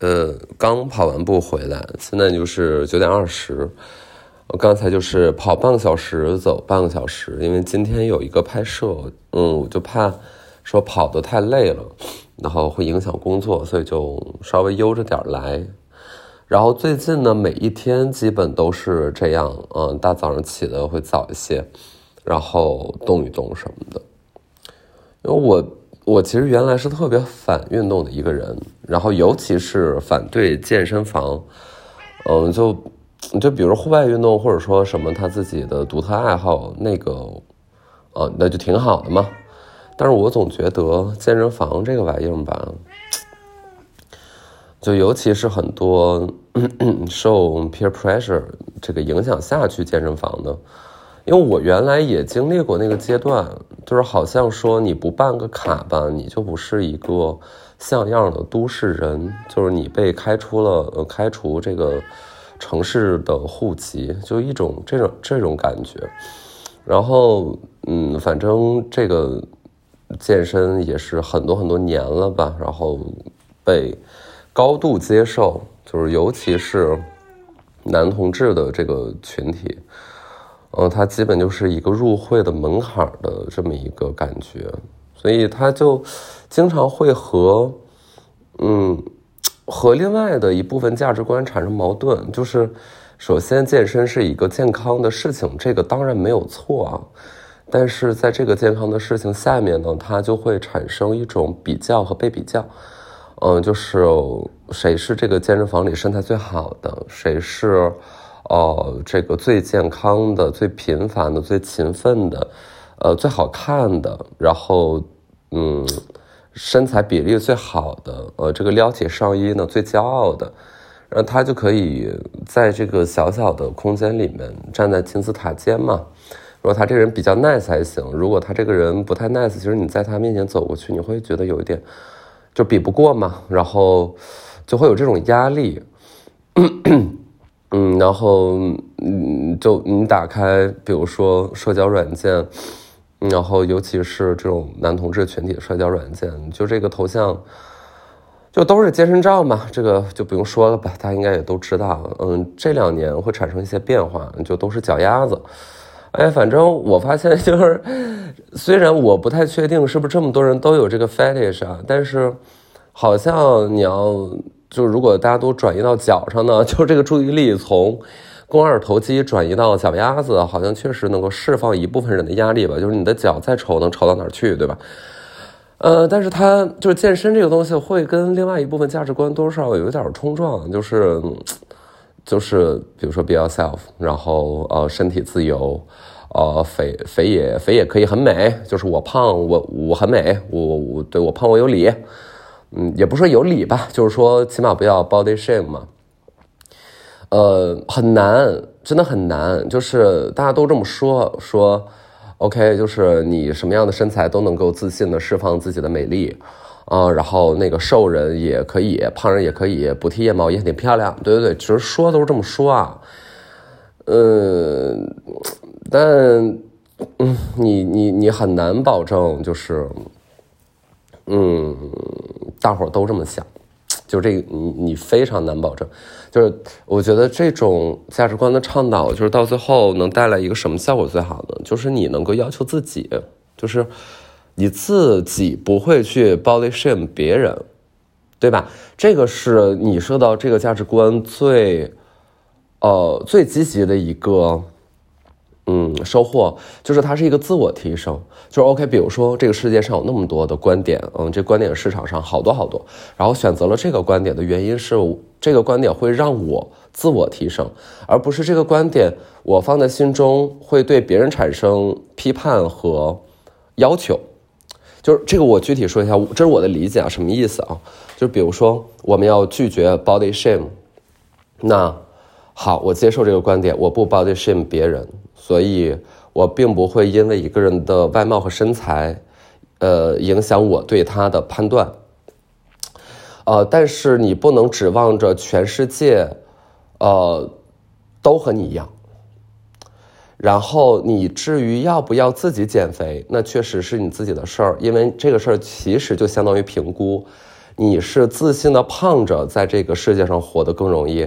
呃，刚跑完步回来，现在就是九点二十。我刚才就是跑半个小时，走半个小时，因为今天有一个拍摄，嗯，我就怕说跑得太累了，然后会影响工作，所以就稍微悠着点来。然后最近呢，每一天基本都是这样，嗯，大早上起的会早一些，然后动一动什么的。因为我我其实原来是特别反运动的一个人，然后尤其是反对健身房，嗯，就就比如户外运动或者说什么他自己的独特爱好，那个，呃，那就挺好的嘛。但是我总觉得健身房这个玩意儿吧。就尤其是很多 受 peer pressure 这个影响下去健身房的，因为我原来也经历过那个阶段，就是好像说你不办个卡吧，你就不是一个像样的都市人，就是你被开除了，呃，开除这个城市的户籍，就一种这种这种感觉。然后，嗯，反正这个健身也是很多很多年了吧，然后被。高度接受，就是尤其是男同志的这个群体，嗯，它基本就是一个入会的门槛的这么一个感觉，所以他就经常会和，嗯，和另外的一部分价值观产生矛盾。就是首先，健身是一个健康的事情，这个当然没有错啊，但是在这个健康的事情下面呢，它就会产生一种比较和被比较。嗯，就是谁是这个健身房里身材最好的，谁是，哦，这个最健康的、最频繁的、最勤奋的，呃，最好看的，然后，嗯，身材比例最好的，呃，这个撩起上衣呢最骄傲的，然后他就可以在这个小小的空间里面站在金字塔尖嘛。如果他这个人比较 nice 还行，如果他这个人不太 nice，其实你在他面前走过去，你会觉得有一点。就比不过嘛，然后就会有这种压力，咳咳嗯，然后嗯，就你打开，比如说社交软件，然后尤其是这种男同志群体的社交软件，就这个头像，就都是健身照嘛，这个就不用说了吧，大家应该也都知道，嗯，这两年会产生一些变化，就都是脚丫子。哎，反正我发现就是，虽然我不太确定是不是这么多人都有这个 fetish 啊，但是好像你要就如果大家都转移到脚上呢，就这个注意力从肱二头肌转移到脚丫子，好像确实能够释放一部分人的压力吧。就是你的脚再丑，能丑到哪儿去，对吧？呃，但是它就是健身这个东西会跟另外一部分价值观多少有点冲撞，就是。就是比如说 be yourself，然后呃身体自由，呃肥肥也肥也可以很美，就是我胖我我很美，我我对我胖我有理，嗯也不说有理吧，就是说起码不要 body shame 嘛，呃很难，真的很难，就是大家都这么说说，OK 就是你什么样的身材都能够自信的释放自己的美丽。啊，然后那个瘦人也可以，胖人也可以，不剃腋毛也挺漂亮。对对对，其实说都是这么说啊。嗯，但嗯，你你你很难保证，就是嗯，大伙都这么想，就这个你你非常难保证。就是我觉得这种价值观的倡导，就是到最后能带来一个什么效果最好呢，就是你能够要求自己，就是。你自己不会去 body shame 别人，对吧？这个是你受到这个价值观最，呃，最积极的一个，嗯，收获，就是它是一个自我提升。就是 OK，比如说这个世界上有那么多的观点，嗯，这观点市场上好多好多，然后选择了这个观点的原因是，这个观点会让我自我提升，而不是这个观点我放在心中会对别人产生批判和要求。就是这个，我具体说一下，这是我的理解啊，什么意思啊？就比如说，我们要拒绝 body shame，那好，我接受这个观点，我不 body shame 别人，所以我并不会因为一个人的外貌和身材，呃，影响我对他的判断。呃，但是你不能指望着全世界，呃，都和你一样。然后你至于要不要自己减肥，那确实是你自己的事儿，因为这个事儿其实就相当于评估你是自信的胖着在这个世界上活得更容易，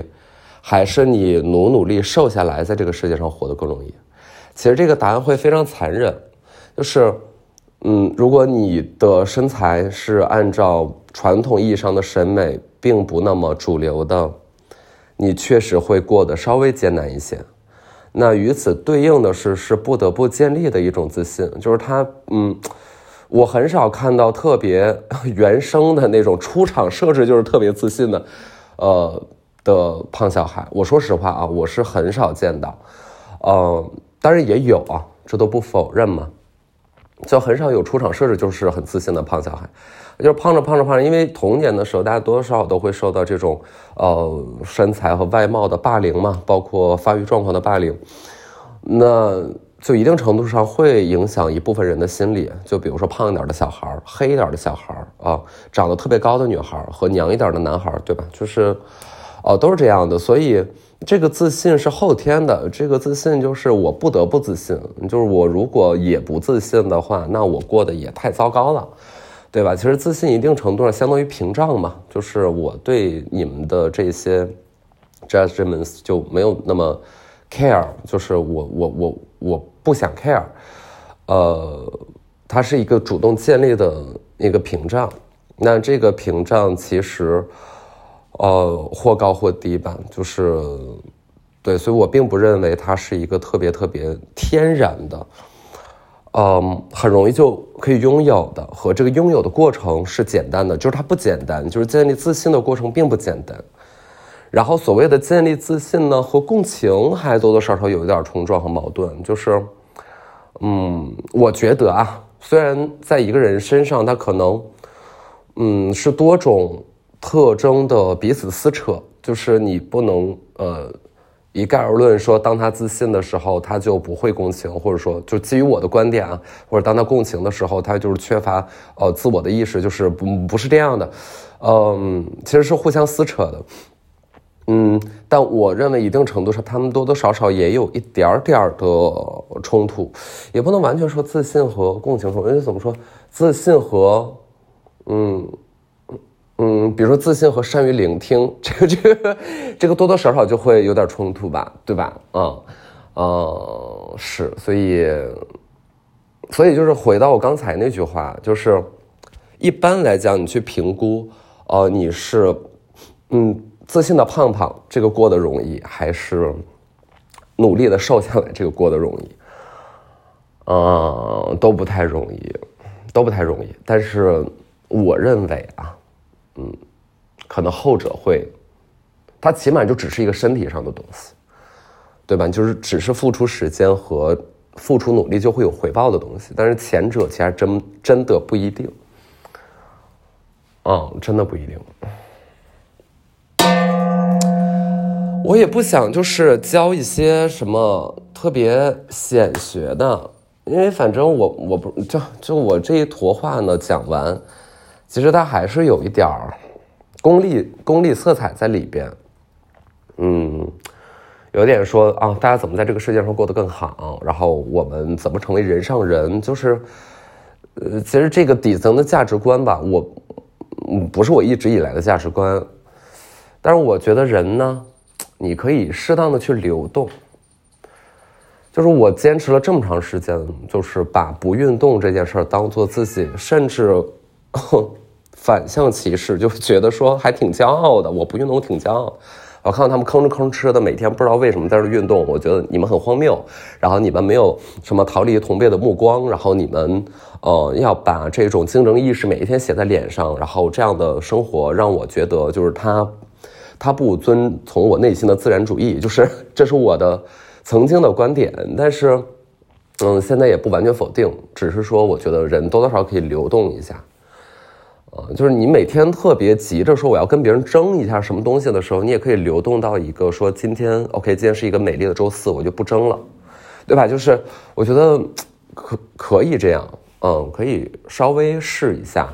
还是你努努力瘦下来在这个世界上活得更容易？其实这个答案会非常残忍，就是，嗯，如果你的身材是按照传统意义上的审美并不那么主流的，你确实会过得稍微艰难一些。那与此对应的是，是不得不建立的一种自信，就是他，嗯，我很少看到特别 原生的那种出场设置就是特别自信的，呃的胖小孩。我说实话啊，我是很少见到，呃。当然也有啊，这都不否认嘛，就很少有出场设置就是很自信的胖小孩，就是胖着胖着胖着，因为童年的时候大家多多少少都会受到这种呃身材和外貌的霸凌嘛，包括发育状况的霸凌，那就一定程度上会影响一部分人的心理，就比如说胖一点的小孩黑一点的小孩啊，长得特别高的女孩和娘一点的男孩对吧？就是哦都是这样的，所以。这个自信是后天的，这个自信就是我不得不自信，就是我如果也不自信的话，那我过得也太糟糕了，对吧？其实自信一定程度上相当于屏障嘛，就是我对你们的这些 judgments 就没有那么 care，就是我我我我不想 care，呃，它是一个主动建立的一个屏障，那这个屏障其实。呃，或高或低吧，就是，对，所以我并不认为它是一个特别特别天然的，嗯，很容易就可以拥有的，和这个拥有的过程是简单的，就是它不简单，就是建立自信的过程并不简单。然后所谓的建立自信呢，和共情还多多少少有一点冲撞和矛盾，就是，嗯，我觉得啊，虽然在一个人身上，他可能，嗯，是多种。特征的彼此撕扯，就是你不能呃一概而论说，当他自信的时候，他就不会共情，或者说，就基于我的观点啊，或者当他共情的时候，他就是缺乏呃自我的意识，就是不不是这样的，嗯，其实是互相撕扯的，嗯，但我认为一定程度上，他们多多少少也有一点点的冲突，也不能完全说自信和共情冲突，因为怎么说，自信和嗯。嗯，比如说自信和善于聆听，这个这个这个多多少少就会有点冲突吧，对吧？嗯，呃，是，所以，所以就是回到我刚才那句话，就是一般来讲，你去评估，呃，你是嗯自信的胖胖，这个过得容易，还是努力的瘦下来，这个过得容易？嗯，都不太容易，都不太容易。但是我认为啊。嗯，可能后者会，它起码就只是一个身体上的东西，对吧？就是只是付出时间和付出努力就会有回报的东西，但是前者其实真真的不一定，嗯，真的不一定。我也不想就是教一些什么特别显学的，因为反正我我不就就我这一坨话呢讲完。其实它还是有一点儿功利功利色彩在里边，嗯，有点说啊，大家怎么在这个世界上过得更好？然后我们怎么成为人上人？就是，呃，其实这个底层的价值观吧，我嗯不是我一直以来的价值观，但是我觉得人呢，你可以适当的去流动，就是我坚持了这么长时间，就是把不运动这件事儿当做自己，甚至。反向歧视，就觉得说还挺骄傲的。我不运动，我挺骄傲。我看到他们吭哧吭哧的，每天不知道为什么在这运动。我觉得你们很荒谬。然后你们没有什么逃离同辈的目光。然后你们，呃，要把这种竞争意识每一天写在脸上。然后这样的生活让我觉得，就是他，他不遵从我内心的自然主义。就是这是我的曾经的观点。但是，嗯，现在也不完全否定，只是说我觉得人多多少少可以流动一下。啊，就是你每天特别急着说我要跟别人争一下什么东西的时候，你也可以流动到一个说今天 OK，今天是一个美丽的周四，我就不争了，对吧？就是我觉得可可以这样，嗯，可以稍微试一下，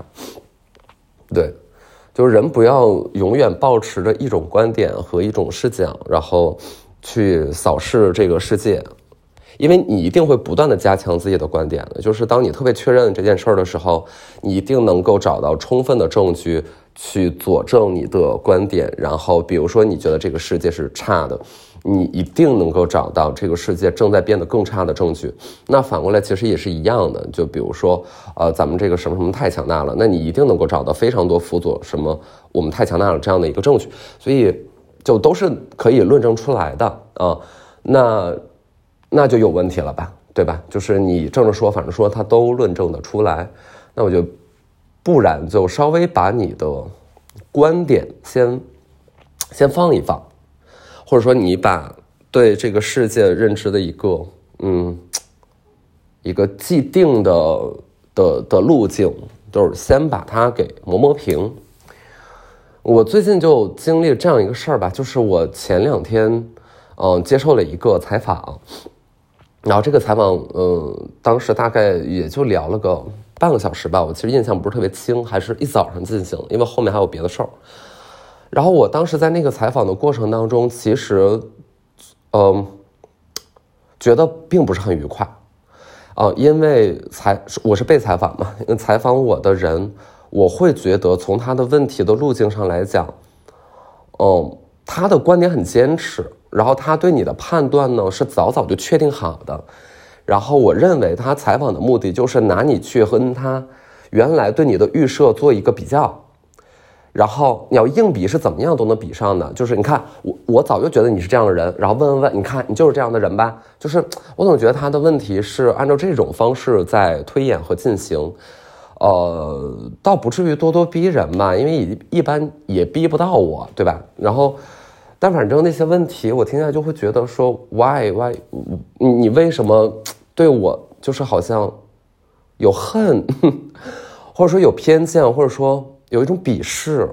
对，就是人不要永远保持着一种观点和一种视角，然后去扫视这个世界。因为你一定会不断的加强自己的观点的，就是当你特别确认这件事儿的时候，你一定能够找到充分的证据去佐证你的观点，然后比如说你觉得这个世界是差的，你一定能够找到这个世界正在变得更差的证据。那反过来其实也是一样的，就比如说，呃，咱们这个什么什么太强大了，那你一定能够找到非常多辅佐什么我们太强大了这样的一个证据，所以就都是可以论证出来的啊。那那就有问题了吧，对吧？就是你正着说，反正说，他都论证的出来，那我就。不然就稍微把你的观点先先放一放，或者说你把对这个世界认知的一个嗯一个既定的的的路径，就是先把它给磨磨平。我最近就经历这样一个事儿吧，就是我前两天嗯接受了一个采访，然后这个采访嗯当时大概也就聊了个。半个小时吧，我其实印象不是特别清，还是一早上进行，因为后面还有别的事儿。然后我当时在那个采访的过程当中，其实，嗯，觉得并不是很愉快，啊，因为采我是被采访嘛，采访我的人，我会觉得从他的问题的路径上来讲，嗯，他的观点很坚持，然后他对你的判断呢是早早就确定好的。然后我认为他采访的目的就是拿你去和他原来对你的预设做一个比较，然后你要硬比是怎么样都能比上的。就是你看我我早就觉得你是这样的人，然后问问问，你看你就是这样的人吧？就是我总觉得他的问题是按照这种方式在推演和进行，呃，倒不至于咄咄逼人吧，因为一一般也逼不到我，对吧？然后。但反正那些问题，我听起来就会觉得说，why why，你为什么对我就是好像有恨，或者说有偏见，或者说有一种鄙视，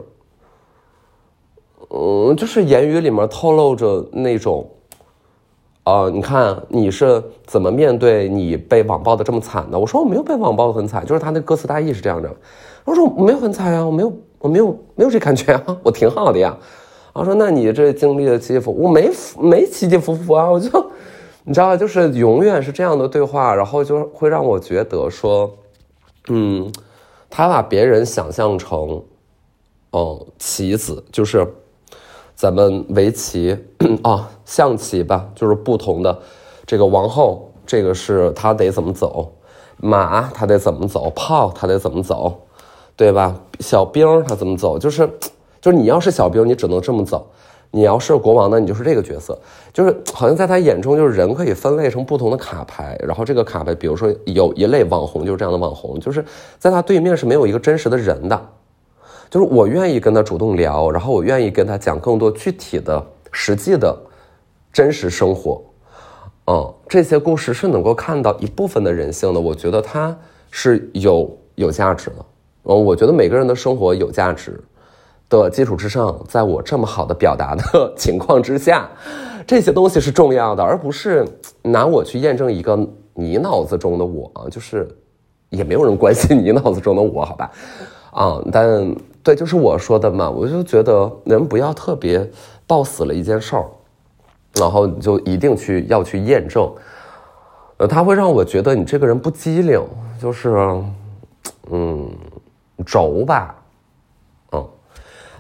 嗯，就是言语里面透露着那种，啊，你看你是怎么面对你被网暴的这么惨的？我说我没有被网暴的很惨，就是他那歌词大意是这样的。我说我没有很惨呀，我没有，我没有没有这感觉啊，我挺好的呀。我说：“那你这经历的起起伏，我没没起起伏伏啊！我就，你知道就是永远是这样的对话，然后就会让我觉得说，嗯，他把别人想象成，哦，棋子，就是咱们围棋啊，象棋吧，就是不同的这个王后，这个是他得怎么走，马他得怎么走，炮他得怎么走，对吧？小兵他怎么走，就是。”就是你要是小兵，你只能这么走；你要是国王呢，你就是这个角色。就是好像在他眼中，就是人可以分类成不同的卡牌，然后这个卡牌，比如说有一类网红，就是这样的网红，就是在他对面是没有一个真实的人的。就是我愿意跟他主动聊，然后我愿意跟他讲更多具体的、实际的、真实生活。嗯，这些故事是能够看到一部分的人性的，我觉得它是有有价值的。嗯，我觉得每个人的生活有价值。的基础之上，在我这么好的表达的 情况之下，这些东西是重要的，而不是拿我去验证一个你脑子中的我，就是也没有人关心 你脑子中的我，好吧？啊，但对，就是我说的嘛，我就觉得人不要特别抱死了一件事儿，然后你就一定去要去验证，呃，他会让我觉得你这个人不机灵，就是嗯轴吧。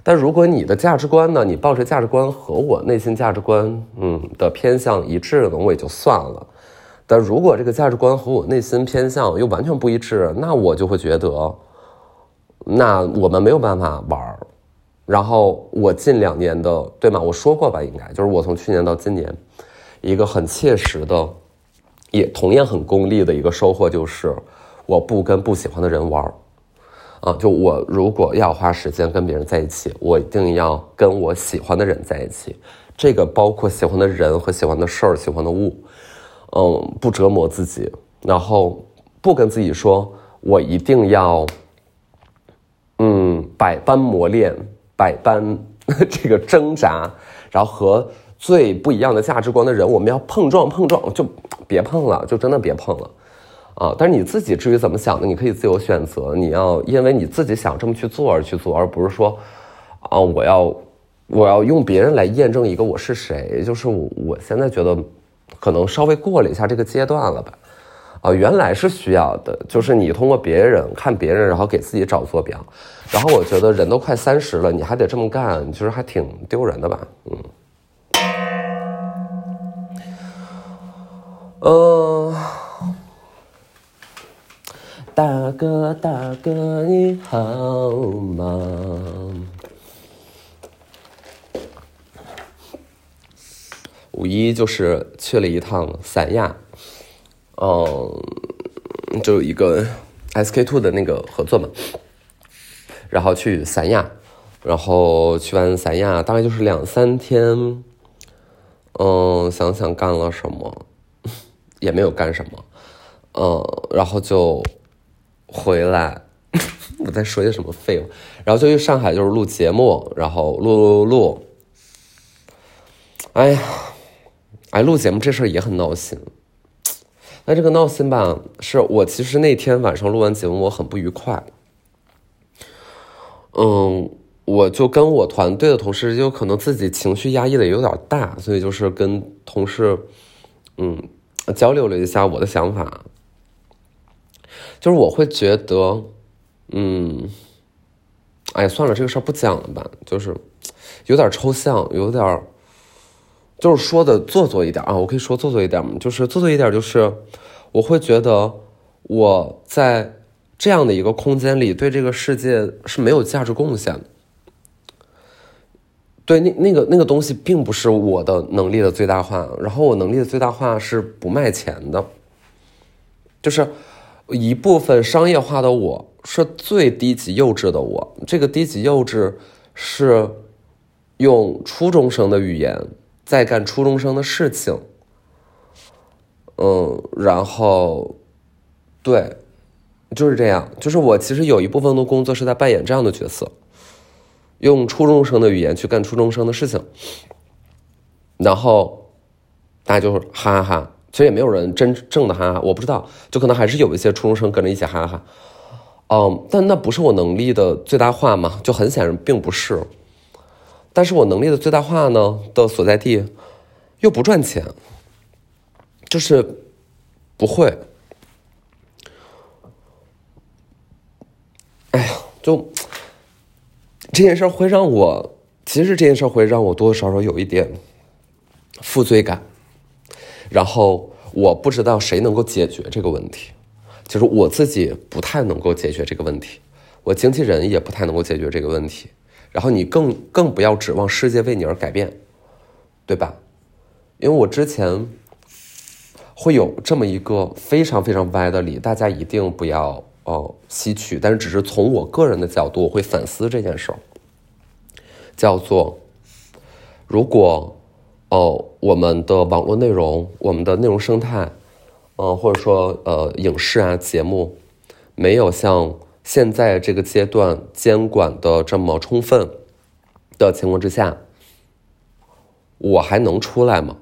但如果你的价值观呢？你抱着价值观和我内心价值观，嗯的偏向一致，那我也就算了。但如果这个价值观和我内心偏向又完全不一致，那我就会觉得，那我们没有办法玩儿。然后我近两年的，对吗？我说过吧，应该就是我从去年到今年，一个很切实的，也同样很功利的一个收获就是，我不跟不喜欢的人玩儿。啊，就我如果要花时间跟别人在一起，我一定要跟我喜欢的人在一起。这个包括喜欢的人和喜欢的事儿、喜欢的物。嗯，不折磨自己，然后不跟自己说，我一定要，嗯，百般磨练，百般 这个挣扎，然后和最不一样的价值观的人，我们要碰撞碰撞，就别碰了，就真的别碰了。啊！但是你自己至于怎么想的，你可以自由选择。你要因为你自己想这么去做而去做，而不是说，啊，我要我要用别人来验证一个我是谁。就是我我现在觉得，可能稍微过了一下这个阶段了吧。啊，原来是需要的，就是你通过别人看别人，然后给自己找坐标。然后我觉得人都快三十了，你还得这么干，其实还挺丢人的吧？嗯。嗯，大哥大哥你好吗？五一就是去了一趟三亚，嗯，就一个 SK two 的那个合作嘛，然后去三亚，然后去完三亚大概就是两三天，嗯，想想干了什么。也没有干什么，嗯，然后就回来，我在说些什么废话，然后就去上海，就是录节目，然后录录录录，哎呀，哎，录节目这事儿也很闹心。那这个闹心吧，是我其实那天晚上录完节目，我很不愉快。嗯，我就跟我团队的同事，就可能自己情绪压抑的有点大，所以就是跟同事，嗯。交流了一下我的想法，就是我会觉得，嗯，哎，算了，这个事儿不讲了吧，就是有点抽象，有点就是说的做作一点啊，我可以说做作一点吗？就是做作一点，就是我会觉得我在这样的一个空间里，对这个世界是没有价值贡献。对，那那个那个东西并不是我的能力的最大化，然后我能力的最大化是不卖钱的，就是一部分商业化的我是最低级幼稚的我，这个低级幼稚是用初中生的语言在干初中生的事情，嗯，然后对，就是这样，就是我其实有一部分的工作是在扮演这样的角色。用初中生的语言去干初中生的事情，然后大家就是哈哈哈，其实也没有人真正的哈哈，我不知道，就可能还是有一些初中生跟着一起哈哈，嗯，但那不是我能力的最大化嘛？就很显然并不是，但是我能力的最大化呢的所在地又不赚钱，就是不会，哎呀，就。这件事会让我，其实这件事会让我多多少少有一点负罪感，然后我不知道谁能够解决这个问题，就是我自己不太能够解决这个问题，我经纪人也不太能够解决这个问题，然后你更更不要指望世界为你而改变，对吧？因为我之前会有这么一个非常非常歪的理，大家一定不要。哦，吸取，但是只是从我个人的角度，我会反思这件事儿，叫做，如果哦，我们的网络内容，我们的内容生态，嗯，或者说呃，影视啊节目，没有像现在这个阶段监管的这么充分的情况之下，我还能出来吗？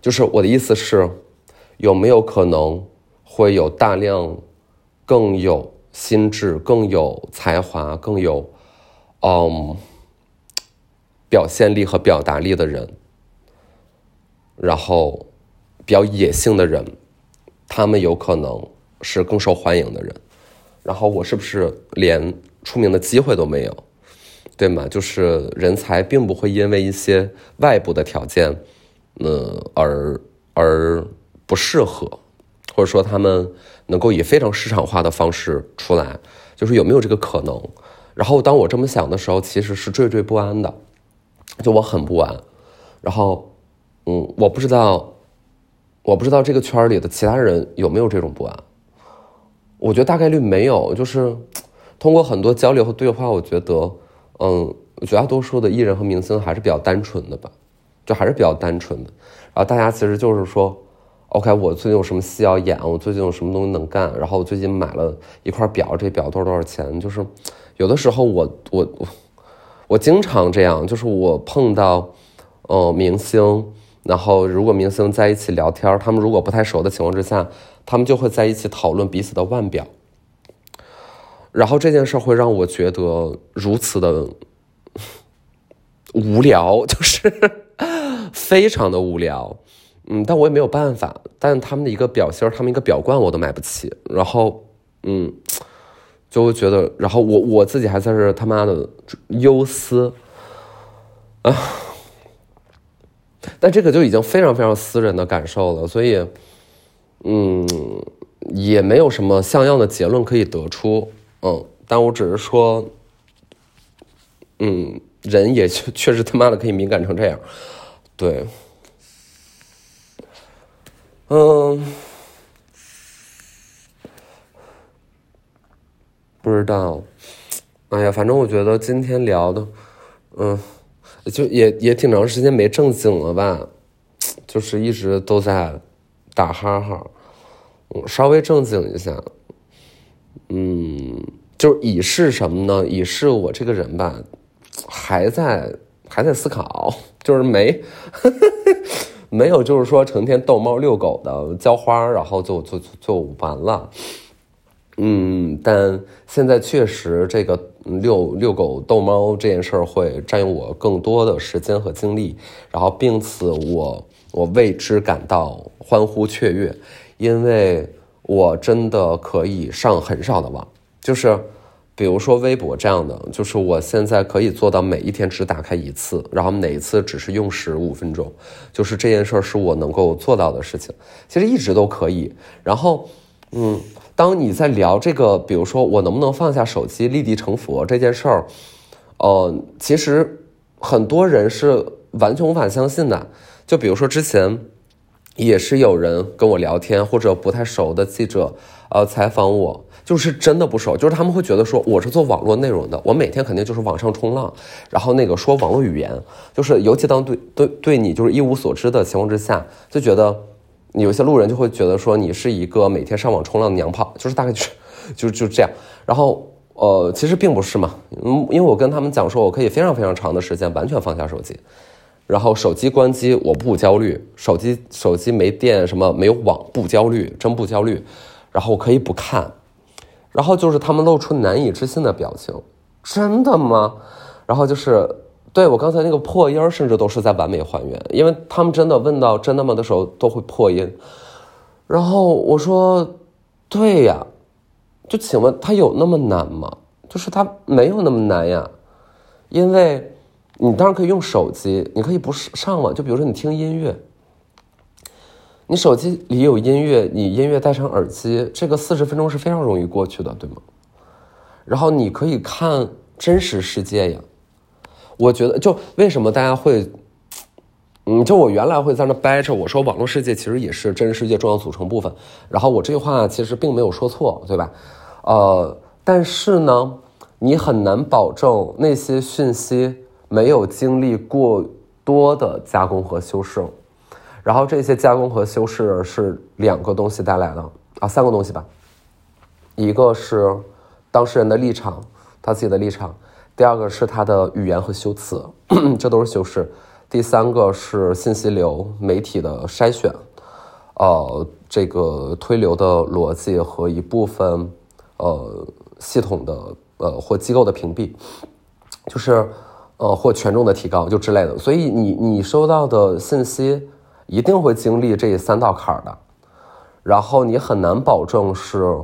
就是我的意思是，有没有可能？会有大量更有心智、更有才华、更有嗯表现力和表达力的人，然后比较野性的人，他们有可能是更受欢迎的人。然后我是不是连出名的机会都没有？对吗？就是人才并不会因为一些外部的条件，呃，而而不适合。或者说他们能够以非常市场化的方式出来，就是有没有这个可能？然后当我这么想的时候，其实是惴惴不安的，就我很不安。然后，嗯，我不知道，我不知道这个圈里的其他人有没有这种不安。我觉得大概率没有。就是通过很多交流和对话，我觉得，嗯，绝大多数的艺人和明星还是比较单纯的吧，就还是比较单纯的。然后大家其实就是说。OK，我最近有什么戏要演？我最近有什么东西能干？然后我最近买了一块表，这表多少多少钱？就是有的时候我我我我经常这样，就是我碰到呃明星，然后如果明星在一起聊天，他们如果不太熟的情况之下，他们就会在一起讨论彼此的腕表，然后这件事会让我觉得如此的无聊，就是非常的无聊。嗯，但我也没有办法。但他们的一个表芯他们一个表冠我都买不起。然后，嗯，就会觉得，然后我我自己还在这他妈的忧思啊。但这个就已经非常非常私人的感受了，所以，嗯，也没有什么像样的结论可以得出。嗯，但我只是说，嗯，人也确实他妈的可以敏感成这样，对。嗯，不知道，哎呀，反正我觉得今天聊的，嗯，就也也挺长时间没正经了吧，就是一直都在打哈哈，嗯，稍微正经一下，嗯，就以示什么呢？以示我这个人吧，还在还在思考，就是没。没有，就是说成天逗猫遛狗的浇花，然后就就就完了。嗯，但现在确实这个遛遛狗逗猫这件事儿会占用我更多的时间和精力，然后并此我我为之感到欢呼雀跃，因为我真的可以上很少的网，就是。比如说微博这样的，就是我现在可以做到每一天只打开一次，然后哪一次只是用时五分钟，就是这件事儿是我能够做到的事情。其实一直都可以。然后，嗯，当你在聊这个，比如说我能不能放下手机立地成佛这件事儿，呃，其实很多人是完全无法相信的。就比如说之前也是有人跟我聊天，或者不太熟的记者呃采访我。就是真的不熟，就是他们会觉得说我是做网络内容的，我每天肯定就是网上冲浪，然后那个说网络语言，就是尤其当对对对你就是一无所知的情况之下，就觉得有些路人就会觉得说你是一个每天上网冲浪的娘炮，就是大概就是 就就这样。然后呃，其实并不是嘛，嗯，因为我跟他们讲说我可以非常非常长的时间完全放下手机，然后手机关机我不焦虑，手机手机没电什么没有网不焦虑，真不焦虑，然后我可以不看。然后就是他们露出难以置信的表情，真的吗？然后就是对我刚才那个破音，甚至都是在完美还原，因为他们真的问到“真的吗”的时候都会破音。然后我说：“对呀，就请问他有那么难吗？就是他没有那么难呀，因为你当然可以用手机，你可以不上网，就比如说你听音乐。”你手机里有音乐，你音乐戴上耳机，这个四十分钟是非常容易过去的，对吗？然后你可以看真实世界呀。我觉得，就为什么大家会，嗯，就我原来会在那掰扯，我说网络世界其实也是真实世界重要组成部分。然后我这句话其实并没有说错，对吧？呃，但是呢，你很难保证那些讯息没有经历过多的加工和修饰。然后这些加工和修饰是两个东西带来的啊，三个东西吧。一个是当事人的立场，他自己的立场；第二个是他的语言和修辞，这都是修饰；第三个是信息流、媒体的筛选，呃，这个推流的逻辑和一部分呃系统的呃或机构的屏蔽，就是呃或权重的提高就之类的。所以你你收到的信息。一定会经历这三道坎儿的，然后你很难保证是，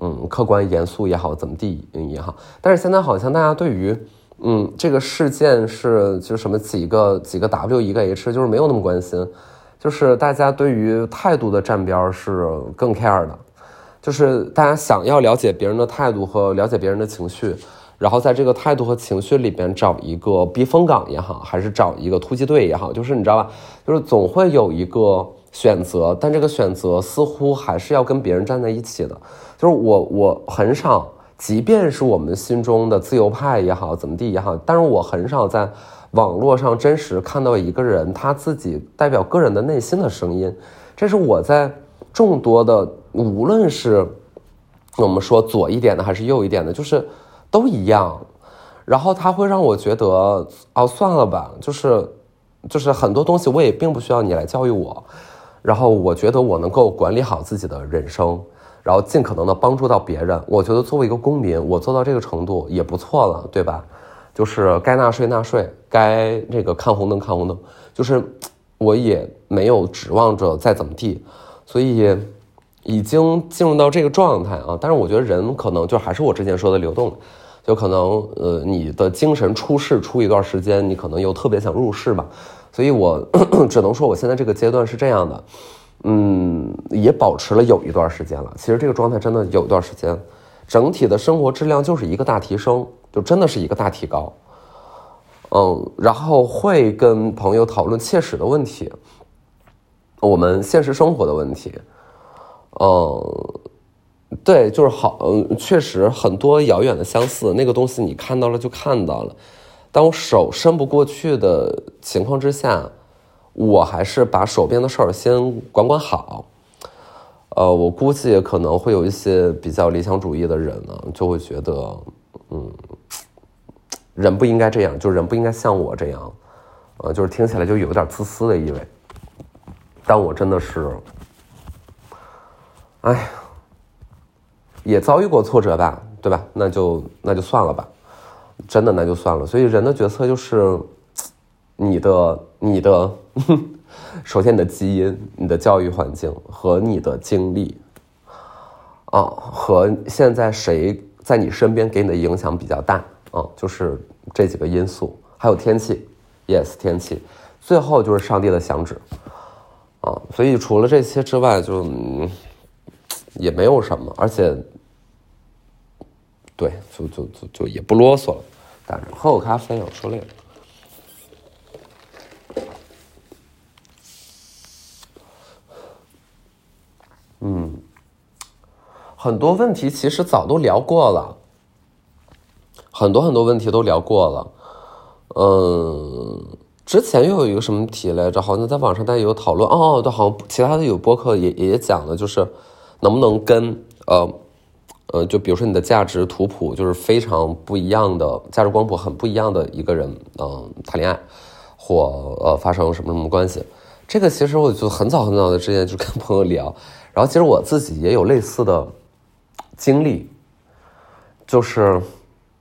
嗯，客观严肃也好，怎么地也好。但是现在好像大家对于，嗯，这个事件是就什么几个几个 W 一个 H，就是没有那么关心，就是大家对于态度的站边是更 care 的，就是大家想要了解别人的态度和了解别人的情绪。然后在这个态度和情绪里边找一个避风港也好，还是找一个突击队也好，就是你知道吧，就是总会有一个选择，但这个选择似乎还是要跟别人站在一起的。就是我我很少，即便是我们心中的自由派也好，怎么地也好，但是我很少在网络上真实看到一个人他自己代表个人的内心的声音。这是我在众多的，无论是我们说左一点的还是右一点的，就是。都一样，然后他会让我觉得，哦，算了吧，就是，就是很多东西我也并不需要你来教育我，然后我觉得我能够管理好自己的人生，然后尽可能的帮助到别人。我觉得作为一个公民，我做到这个程度也不错了，对吧？就是该纳税纳税，该这个看红灯看红灯，就是我也没有指望着再怎么地，所以已经进入到这个状态啊。但是我觉得人可能就还是我之前说的流动，就可能呃你的精神出世出一段时间，你可能又特别想入世吧。所以我 只能说我现在这个阶段是这样的，嗯，也保持了有一段时间了。其实这个状态真的有一段时间，整体的生活质量就是一个大提升，就真的是一个大提高。嗯，然后会跟朋友讨论切实的问题，我们现实生活的问题。嗯，对，就是好，嗯，确实很多遥远的相似，那个东西你看到了就看到了。当我手伸不过去的情况之下，我还是把手边的事儿先管管好。呃，我估计可能会有一些比较理想主义的人呢，就会觉得，嗯。人不应该这样，就人不应该像我这样，呃，就是听起来就有点自私的意味。但我真的是，哎呀，也遭遇过挫折吧，对吧？那就那就算了吧，真的那就算了。所以人的角色就是，你的你的，首先你的基因、你的教育环境和你的经历，啊，和现在谁在你身边给你的影响比较大。啊，就是这几个因素，还有天气，yes，天气，最后就是上帝的响指，啊，所以除了这些之外，就也没有什么，而且，对，就就就就也不啰嗦了，但是喝口咖啡，我说累了，很多问题其实早都聊过了。很多很多问题都聊过了，嗯，之前又有一个什么题来着？好像在网上大家有讨论哦，对，好像其他的有播客也也讲了，就是能不能跟呃呃，就比如说你的价值图谱就是非常不一样的价值光谱很不一样的一个人，嗯，谈恋爱或呃发生什么什么关系？这个其实我就很早很早的之前就跟朋友聊，然后其实我自己也有类似的经历，就是。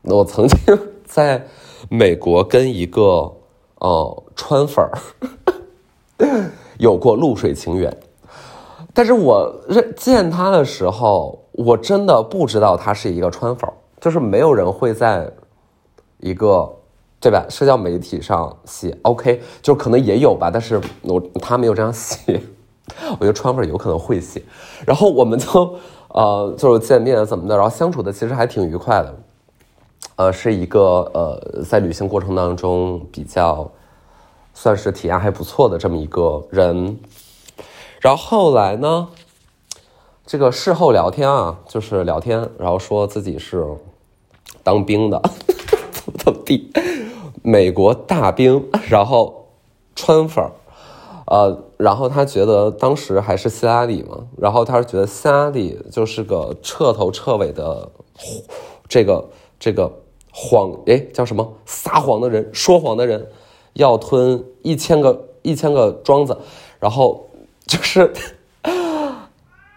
我曾经 在美国跟一个呃川粉儿 有过露水情缘，但是我认见他的时候，我真的不知道他是一个川粉儿，就是没有人会在一个对吧？社交媒体上写 OK，就可能也有吧，但是我他没有这样写，我觉得川粉有可能会写，然后我们就呃就是见面怎么的，然后相处的其实还挺愉快的。呃，是一个呃，在旅行过程当中比较算是体验还不错的这么一个人。然后后来呢，这个事后聊天啊，就是聊天，然后说自己是当兵的，怎么怎么地，美国大兵，然后川粉，呃，然后他觉得当时还是希拉里嘛，然后他是觉得希拉里就是个彻头彻尾的这个这个。谎哎，叫什么？撒谎的人，说谎的人，要吞一千个一千个庄子，然后就是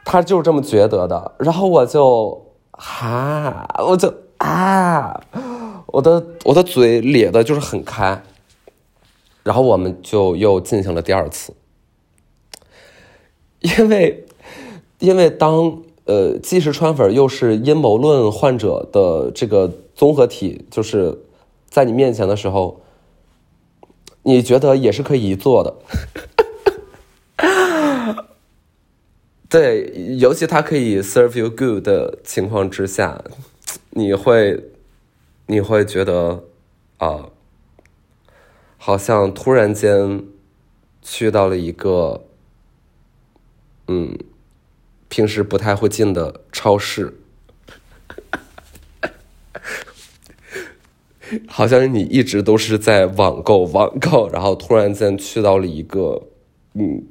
他就是这么觉得的。然后我就啊，我就啊，我的我的嘴咧的就是很开。然后我们就又进行了第二次，因为因为当呃既是川粉又是阴谋论患者的这个。综合体就是在你面前的时候，你觉得也是可以做的。对，尤其它可以 serve you good 的情况之下，你会你会觉得啊，好像突然间去到了一个嗯，平时不太会进的超市。好像你一直都是在网购，网购，然后突然间去到了一个嗯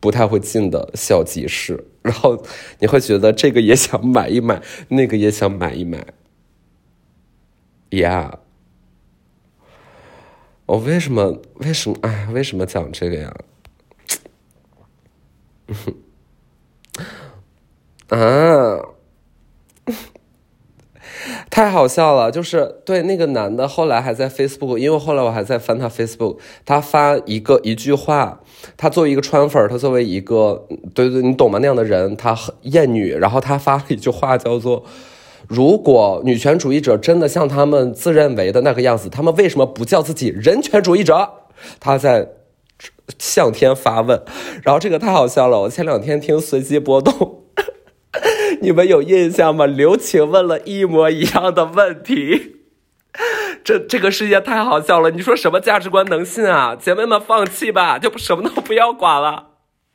不太会进的小集市，然后你会觉得这个也想买一买，那个也想买一买。Yeah，我为什么为什么哎为什么讲这个呀？啊！太好笑了，就是对那个男的，后来还在 Facebook，因为后来我还在翻他 Facebook，他发一个一句话，他作为一个川粉，他作为一个对对，你懂吗？那样的人，他很厌女，然后他发了一句话，叫做：如果女权主义者真的像他们自认为的那个样子，他们为什么不叫自己人权主义者？他在向天发问，然后这个太好笑了，我前两天听随机波动。你们有印象吗？刘晴问了一模一样的问题，这这个世界太好笑了。你说什么价值观能信啊？姐妹们放弃吧，就什么都不要管了。